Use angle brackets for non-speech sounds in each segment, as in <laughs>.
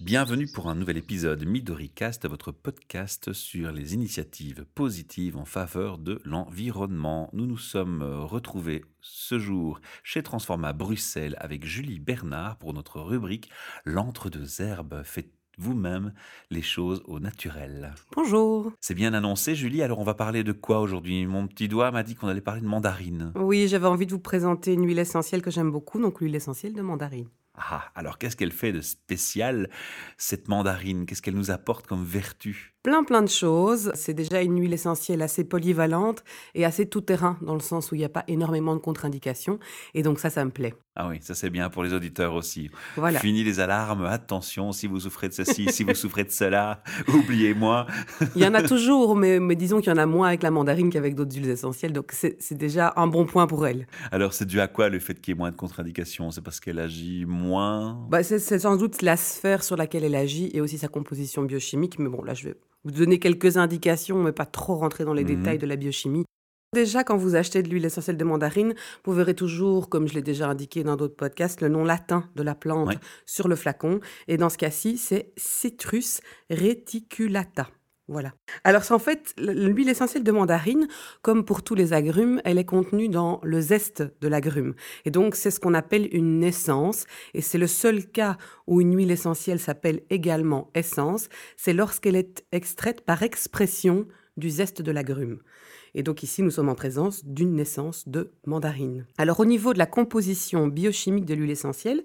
Bienvenue pour un nouvel épisode Midoricast, votre podcast sur les initiatives positives en faveur de l'environnement. Nous nous sommes retrouvés ce jour chez Transforma Bruxelles avec Julie Bernard pour notre rubrique L'entre-deux herbes. Faites vous-même les choses au naturel. Bonjour. C'est bien annoncé, Julie. Alors, on va parler de quoi aujourd'hui? Mon petit doigt m'a dit qu'on allait parler de mandarine. Oui, j'avais envie de vous présenter une huile essentielle que j'aime beaucoup, donc l'huile essentielle de mandarine. Ah, alors qu'est-ce qu'elle fait de spécial, cette mandarine? Qu'est-ce qu'elle nous apporte comme vertu? Plein plein de choses. C'est déjà une huile essentielle assez polyvalente et assez tout-terrain, dans le sens où il n'y a pas énormément de contre-indications. Et donc ça, ça me plaît. Ah oui, ça c'est bien pour les auditeurs aussi. Voilà. Fini les alarmes, attention, si vous souffrez de ceci, si vous souffrez de cela, <laughs> oubliez-moi. Il y en a toujours, mais, mais disons qu'il y en a moins avec la mandarine qu'avec d'autres huiles essentielles, donc c'est déjà un bon point pour elle. Alors c'est dû à quoi le fait qu'il y ait moins de contre-indications? C'est parce qu'elle agit moins? Bah, c'est c'est sans doute la sphère sur laquelle elle agit et aussi sa composition biochimique, mais bon, là, je vais vous donner quelques indications, mais pas trop rentrer dans les Mhm. détails de la biochimie. Déjà, quand vous achetez de l'huile essentielle de mandarine, vous verrez toujours, comme je l'ai déjà indiqué dans d'autres podcasts, le nom latin de la plante Ouais. sur le flacon. Et dans ce cas-ci, c'est Citrus reticulata. Voilà. Alors, c'est en fait, l'huile essentielle de mandarine, comme pour tous les agrumes, elle est contenue dans le zeste de l'agrume. Et donc, c'est ce qu'on appelle une essence. Et c'est le seul cas où une huile essentielle s'appelle également essence, c'est lorsqu'elle est extraite par expression du zeste de l'agrume. Et donc ici, nous sommes en présence d'une naissance de mandarine. Alors au niveau de la composition biochimique de l'huile essentielle,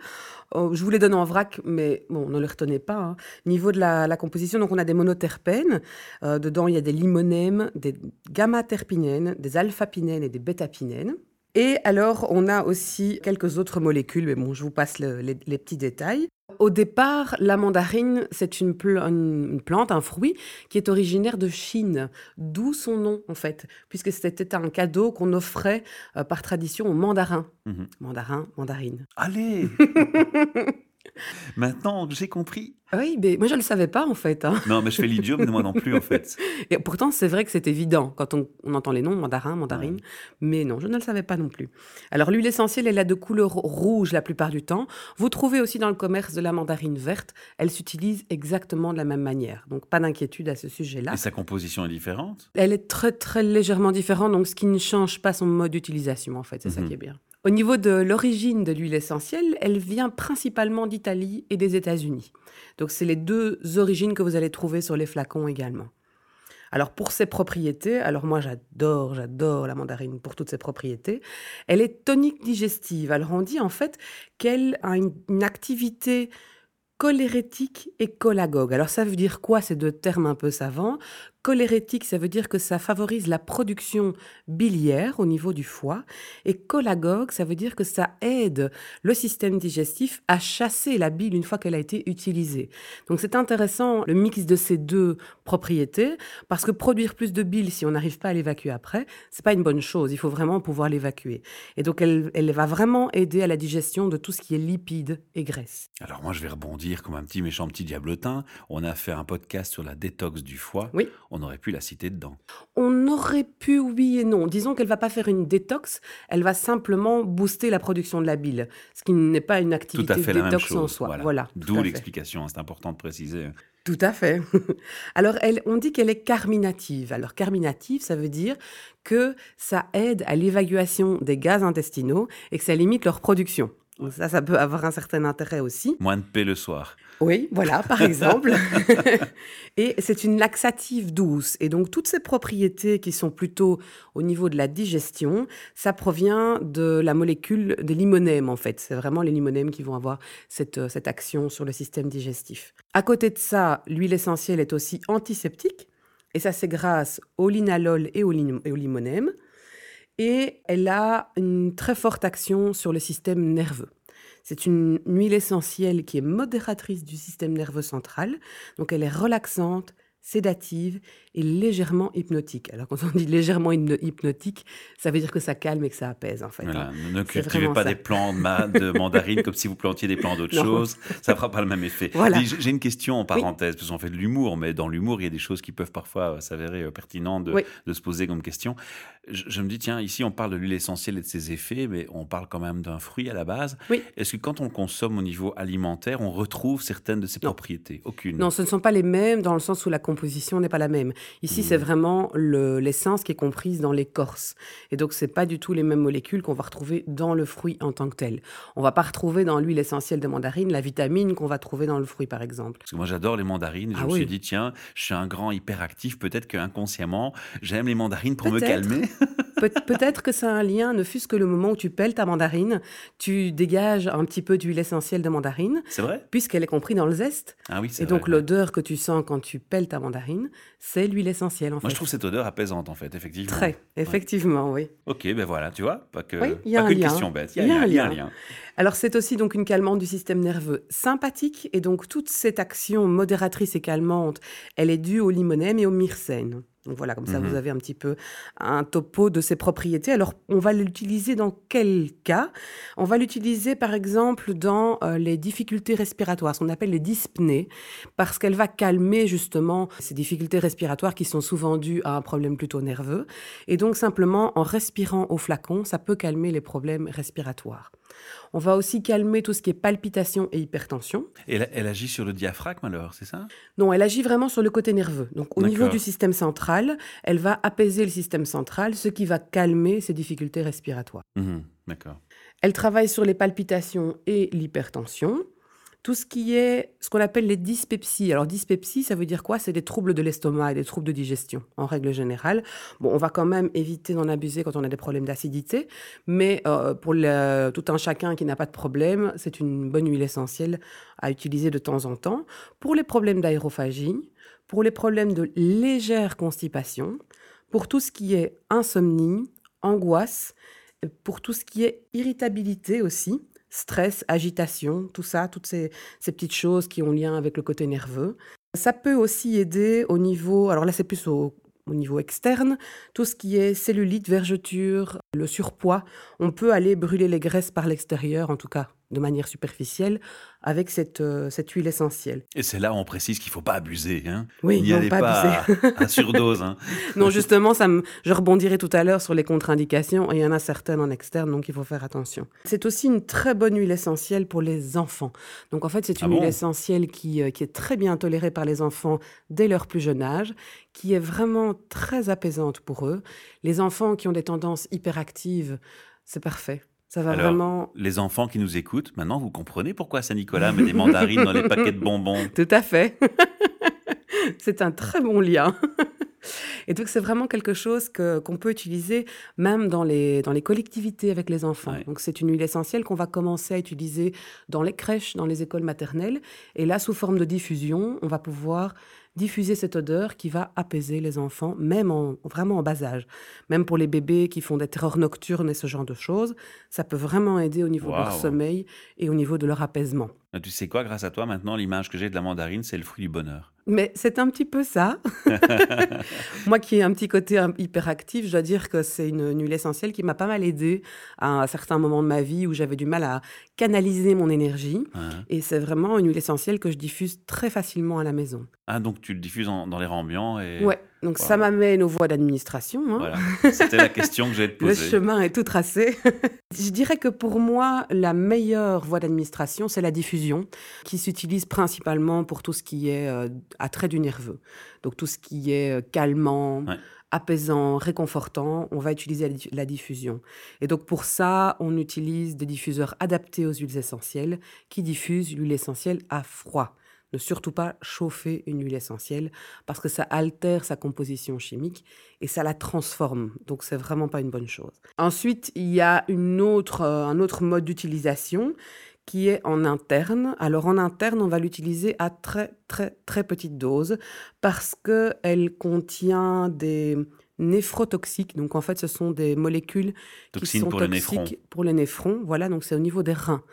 euh, je vous les donne en vrac, mais bon, ne les retenez pas. hein. Niveau de la, composition, donc on a des monoterpènes. Euh, dedans, il y a des limonèmes, des gamma-terpinènes, des alpha-pinènes et des bêta-pinènes. Et alors, on a aussi quelques autres molécules, mais bon, je vous passe le- les, les petits détails. Au départ, la mandarine, c'est une, pl- une- une plante, un fruit, qui est originaire de Chine, d'où son nom, en fait, puisque c'était un cadeau qu'on offrait euh, par tradition aux mandarins. Mhm. Mandarin, mandarine. Allez <laughs> <laughs> Maintenant, j'ai compris. Oui, mais moi, je ne le savais pas, en fait. hein. Non, mais je fais l'idiot, mais moi non plus en <laughs> fait. Et pourtant, c'est vrai que c'est évident quand on, on entend les noms, mandarin, mandarine. Ouais. Mais non, je ne le savais pas non plus. Alors, l'huile essentielle, elle a de couleur rouge la plupart du temps. Vous trouvez aussi dans le commerce de la mandarine verte. Elle s'utilise exactement de la même manière. Donc, pas d'inquiétude à ce sujet-là. Et sa composition est différente? Elle est très, très légèrement différente, donc ce qui ne change pas son mode d'utilisation, en fait. C'est ça Mhm. qui est bien. Au niveau de l'origine de l'huile essentielle, elle vient principalement d'Italie et des États-Unis. Donc, c'est les deux origines que vous allez trouver sur les flacons également. Alors, pour ses propriétés, alors moi, j'adore, j'adore la mandarine pour toutes ses propriétés. Elle est tonique digestive. Alors, on dit en fait qu'elle a une, activité cholérétique et cholagogue. Alors ça veut dire quoi ces deux termes un peu savants? Cholérétique, ça veut dire que ça favorise la production biliaire au niveau du foie. Et cholagogue, ça veut dire que ça aide le système digestif à chasser la bile une fois qu'elle a été utilisée. Donc c'est intéressant le mix de ces deux propriétés parce que produire plus de bile si on n'arrive pas à l'évacuer après, c'est pas une bonne chose. Il faut vraiment pouvoir l'évacuer. Et donc elle, elle va vraiment aider à la digestion de tout ce qui est lipides et graisse. Alors moi, je vais rebondir comme un petit méchant petit diablotin. On a fait un podcast sur la détox du foie. Oui. On aurait pu la citer dedans. On aurait pu, oui et non. Disons qu'elle va pas faire une détox, elle va simplement booster la production de la bile, ce qui n'est pas une Tout activité à fait de la même détox en soi. Voilà. Voilà. tout D'où l'explication, hein, c'est important de préciser. Tout à fait. <laughs> Alors, elle, on dit qu'elle est carminative. Alors, carminative, ça veut dire que ça aide à l'évacuation des gaz intestinaux et que ça limite leur production. Donc ça, ça peut avoir un certain intérêt aussi. Moins de paix le soir. Oui, voilà, par <laughs> exemple. <laughs> et c'est une laxative douce. Et donc, toutes ces propriétés qui sont plutôt au niveau de la digestion, ça provient de la molécule des limonèmes, en fait. C'est vraiment les limonèmes qui vont avoir cette, euh, cette action sur le système digestif. À côté de ça, l'huile essentielle est aussi antiseptique. Et ça, c'est grâce au linalol et au, lim- et au limonème. Et elle a une très forte action sur le système nerveux. C'est une huile essentielle qui est modératrice du système nerveux central, donc elle est relaxante, sédative et légèrement hypnotique. Alors quand on dit légèrement hypnotique, ça veut dire que ça calme et que ça apaise en fait. Voilà. Hein. Ne cultivez pas des plants de, <laughs> mandarine comme si vous plantiez des plants d'autre chose. Ça ne fera pas le même effet. Voilà. J'ai une question en parenthèse, parce qu'on fait de l'humour, mais dans l'humour, il y a des choses qui peuvent parfois s'avérer euh, pertinentes de, de, se poser comme question. Je, je, me dis, tiens, ici on parle de l'huile essentielle et de ses effets, mais on parle quand même d'un fruit à la base. Est-ce que quand on consomme au niveau alimentaire, on retrouve certaines de ses propriétés? Aucune. Non, ce ne sont pas les mêmes dans le sens où la composition n'est pas la même. Ici, c'est mmh. vraiment l'essence qui est comprise dans l'écorce. Et donc, ce n'est pas du tout les mêmes molécules qu'on va retrouver dans le fruit en tant que tel. On va pas retrouver dans l'huile essentielle de mandarine la vitamine qu'on va trouver dans le fruit, par exemple. Parce que moi, j'adore les mandarines. Et je ah me suis dit, tiens, je suis un grand hyperactif. Peut-être qu'inconsciemment, j'aime les mandarines pour me calmer. <laughs> Peut-être que ça a un lien, ne fût-ce que le moment où tu pelles ta mandarine, tu dégages un petit peu d'huile essentielle de mandarine. C'est vrai? Puisqu'elle est comprise dans le zeste. Ah oui, Et donc l'odeur que tu sens quand tu pelles ta mandarine, c'est l'huile essentielle en Moi, je trouve cette odeur apaisante en fait, effectivement. Très, effectivement, oui. Ok, ben voilà, tu vois, pas que, oui, y a pas une question bête, il y, a, un, lien. Alors c'est aussi donc une calmante du système nerveux sympathique et donc toute cette action modératrice et calmante, elle est due au limonène et au myrcène. Donc voilà, comme ça, vous mhm. avez un petit peu un topo de ses propriétés. Alors, on va l'utiliser dans quel cas? On va l'utiliser, par exemple, dans euh, les difficultés respiratoires, ce qu'on appelle les dyspnées, parce qu'elle va calmer justement ces difficultés respiratoires qui sont souvent dues à un problème plutôt nerveux. Et donc, simplement, en respirant au flacon, ça peut calmer les problèmes respiratoires. On va aussi calmer tout ce qui est palpitation et hypertension. Et elle, agit sur le diaphragme alors, c'est ça? Non, elle agit vraiment sur le côté nerveux. Donc au niveau du système central, elle va apaiser le système central, ce qui va calmer ses difficultés respiratoires. Mmh d'accord. Elle travaille sur les palpitations et l'hypertension tout ce qui est ce qu'on appelle les dyspepsies. Alors dyspepsie, ça veut dire quoi? C'est des troubles de l'estomac et des troubles de digestion en règle générale. Bon, on va quand même éviter d'en abuser quand on a des problèmes d'acidité, mais euh, pour tout un chacun qui n'a pas de problème, c'est une bonne huile essentielle à utiliser de temps en temps. Pour les problèmes d'aérophagie, pour les problèmes de légère constipation, pour tout ce qui est insomnie, angoisse, pour tout ce qui est irritabilité aussi stress, agitation, tout ça, toutes ces, petites choses qui ont lien avec le côté nerveux. Ça peut aussi aider au niveau, alors là c'est plus au, au niveau externe, tout ce qui est cellulite, vergeture, le surpoids, on peut aller brûler les graisses par l'extérieur, en tout cas de manière superficielle avec cette, euh, cette huile essentielle. Et c'est là où on précise qu'il ne faut pas abuser. Hein oui, il n'y pas, pas <laughs> à, surdose. Hein. <laughs> non, justement, ça me, je rebondirai tout à l'heure sur les contre-indications. Et il y en a certaines en externe, donc il faut faire attention. C'est aussi une très bonne huile essentielle pour les enfants. Donc en fait, c'est ah une huile essentielle qui, euh, qui est très bien tolérée par les enfants dès leur plus jeune âge, qui est vraiment très apaisante pour eux. Les enfants qui ont des tendances hyperactives, c'est parfait. Ça va vraiment. Les enfants qui nous écoutent, maintenant vous comprenez pourquoi Saint-Nicolas met des mandarines dans les paquets de bonbons. <laughs> Tout à fait. <laughs> c'est un très bon lien. <laughs> Et donc, c'est vraiment quelque chose que, qu'on peut utiliser même dans les, dans les collectivités avec les enfants. Donc, c'est une huile essentielle qu'on va commencer à utiliser dans les crèches, dans les écoles maternelles. Et là, sous forme de diffusion, on va pouvoir diffuser cette odeur qui va apaiser les enfants, même en, vraiment en bas âge. Même pour les bébés qui font des terreurs nocturnes et ce genre de choses, ça peut vraiment aider au niveau de leur sommeil et au niveau de leur apaisement. Ah, tu sais quoi, grâce à toi, maintenant, l'image que j'ai de la mandarine, c'est le fruit du bonheur. Mais c'est un petit peu ça. <laughs> Moi qui ai un petit côté hyperactif, je dois dire que c'est une, huile essentielle qui m'a pas mal aidé à un certain moment de ma vie où j'avais du mal à canaliser mon énergie. Et c'est vraiment une huile essentielle que je diffuse très facilement à la maison. Ah, donc tu le diffuses dans l'air ambiant et... Ouais, donc ça m'amène aux voies d'administration. Hein. Voilà, c'était la question que j'ai te <laughs> poser. Le chemin est tout tracé. <laughs> je dirais que pour moi, la meilleure voie d'administration, c'est la diffusion, qui s'utilise principalement pour tout ce qui est euh, attrait du nerveux. Donc tout ce qui est euh, calmant, apaisant, réconfortant, on va utiliser la diffusion. Et donc pour ça, on utilise des diffuseurs adaptés aux huiles essentielles qui diffusent l'huile essentielle à froid ne surtout pas chauffer une huile essentielle parce que ça altère sa composition chimique et ça la transforme. Donc c'est vraiment pas une bonne chose. Ensuite, il y a une autre, euh, un autre mode d'utilisation qui est en interne. Alors en interne, on va l'utiliser à très très très petite dose parce qu'elle contient des néphrotoxiques. Donc en fait, ce sont des molécules qui sont pour toxiques pour les néphrons. Voilà, donc c'est au niveau des reins.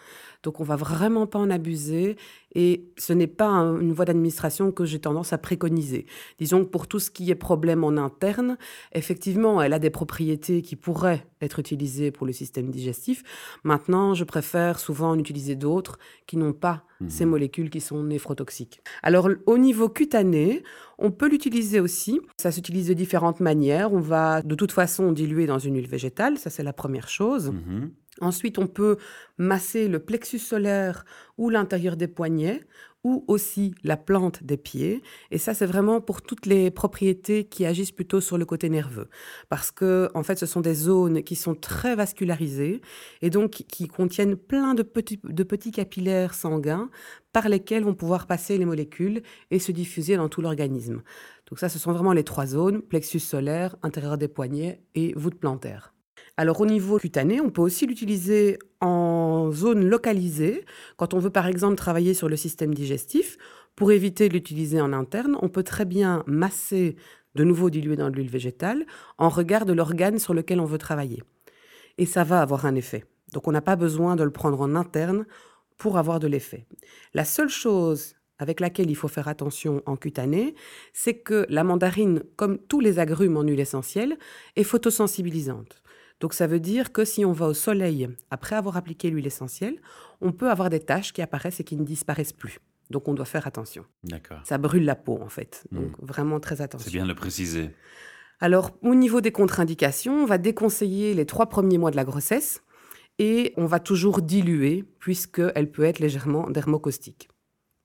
Donc on va vraiment pas en abuser et ce n'est pas un- une voie d'administration que j'ai tendance à préconiser. Disons que pour tout ce qui est problème en interne, effectivement, elle a des propriétés qui pourraient être utilisées pour le système digestif. Maintenant, je préfère souvent en utiliser d'autres qui n'ont pas ces Mhm. molécules qui sont néphrotoxiques. Alors au niveau cutané, on peut l'utiliser aussi. Ça s'utilise de différentes manières. On va de toute façon diluer dans une huile végétale, ça c'est la première chose. Mhm. Ensuite, on peut masser le plexus solaire ou l'intérieur des poignets ou aussi la plante des pieds. Et ça, c'est vraiment pour toutes les propriétés qui agissent plutôt sur le côté nerveux. Parce que, en fait, ce sont des zones qui sont très vascularisées et donc qui- contiennent plein de petits, de petits capillaires sanguins par lesquels vont pouvoir passer les molécules et se diffuser dans tout l'organisme. Donc ça, ce sont vraiment les trois zones, plexus solaire, intérieur des poignets et voûte plantaire. Alors au niveau cutané, on peut aussi l'utiliser en zone localisée. Quand on veut par exemple travailler sur le système digestif, pour éviter de l'utiliser en interne, on peut très bien masser, de nouveau dilué dans l'huile végétale, en regard de l'organe sur lequel on veut travailler. Et ça va avoir un effet. Donc on n'a pas besoin de le prendre en interne pour avoir de l'effet. La seule chose avec laquelle il faut faire attention en cutané, c'est que la mandarine, comme tous les agrumes en huile essentielle, est photosensibilisante. Donc ça veut dire que si on va au soleil après avoir appliqué l'huile essentielle, on peut avoir des taches qui apparaissent et qui ne disparaissent plus. Donc on doit faire attention. D'accord. Ça brûle la peau en fait. Mm. Donc vraiment très C'est attention. bien de le préciser. Alors au niveau des contre-indications, on va déconseiller les trois premiers mois de la grossesse et on va toujours diluer puisqu'elle peut être légèrement dermocaustique.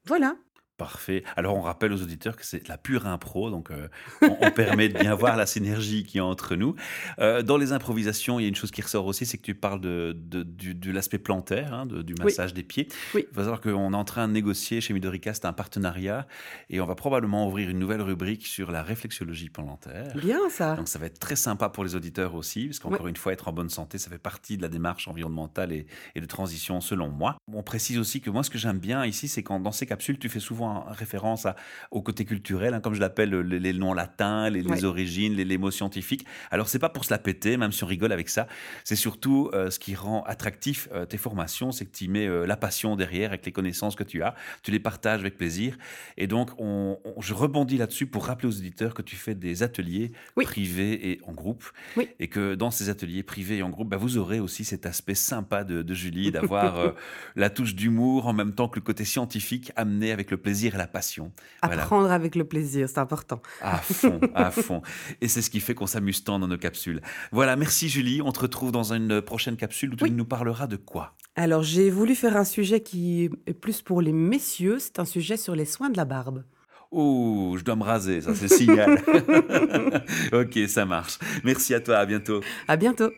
Voilà. Parfait. Alors, on rappelle aux auditeurs que c'est la pure impro, donc euh, on, on permet de bien <laughs> voir la synergie qui est entre nous. Euh, dans les improvisations, il y a une chose qui ressort aussi, c'est que tu parles de, de- du- de l'aspect plantaire, hein, du massage des pieds. Oui. Il faut savoir qu'on est en train de négocier chez Midoricast un partenariat et on va probablement ouvrir une nouvelle rubrique sur la réflexologie plantaire. Bien ça. Donc ça va être très sympa pour les auditeurs aussi, parce qu'encore une fois, être en bonne santé, ça fait partie de la démarche environnementale et, et de transition selon moi. On précise aussi que moi, ce que j'aime bien ici, c'est quand dans ces capsules, tu fais souvent référence à- au côté culturel, hein, comme je l'appelle, les, les noms latins, les, origines, les, les mots scientifiques. Alors c'est pas pour se la péter, même si on rigole avec ça, c'est surtout euh, ce qui rend attractif euh, tes formations, c'est que tu mets euh, la passion derrière avec les connaissances que tu as, tu les partages avec plaisir. Et donc, on- on- je rebondis là-dessus pour rappeler aux auditeurs que tu fais des ateliers Oui. privés et en groupe. Oui. Et que dans ces ateliers privés et en groupe, bah, vous aurez aussi cet aspect sympa de, de Julie, <laughs> d'avoir la touche d'humour en même temps que le côté scientifique amené avec le plaisir et la passion. Voilà. Apprendre avec le plaisir, c'est important. À fond, à fond. Et c'est ce qui fait qu'on s'amuse tant dans nos capsules. Voilà, merci Julie. On te retrouve dans une prochaine capsule où tu Oui. nous parleras de quoi? Alors j'ai voulu faire un sujet qui est plus pour les messieurs, c'est un sujet sur les soins de la barbe. Oh, je dois me raser, ça c'est signal. <laughs> ok, ça marche. Merci à toi, à bientôt. À bientôt.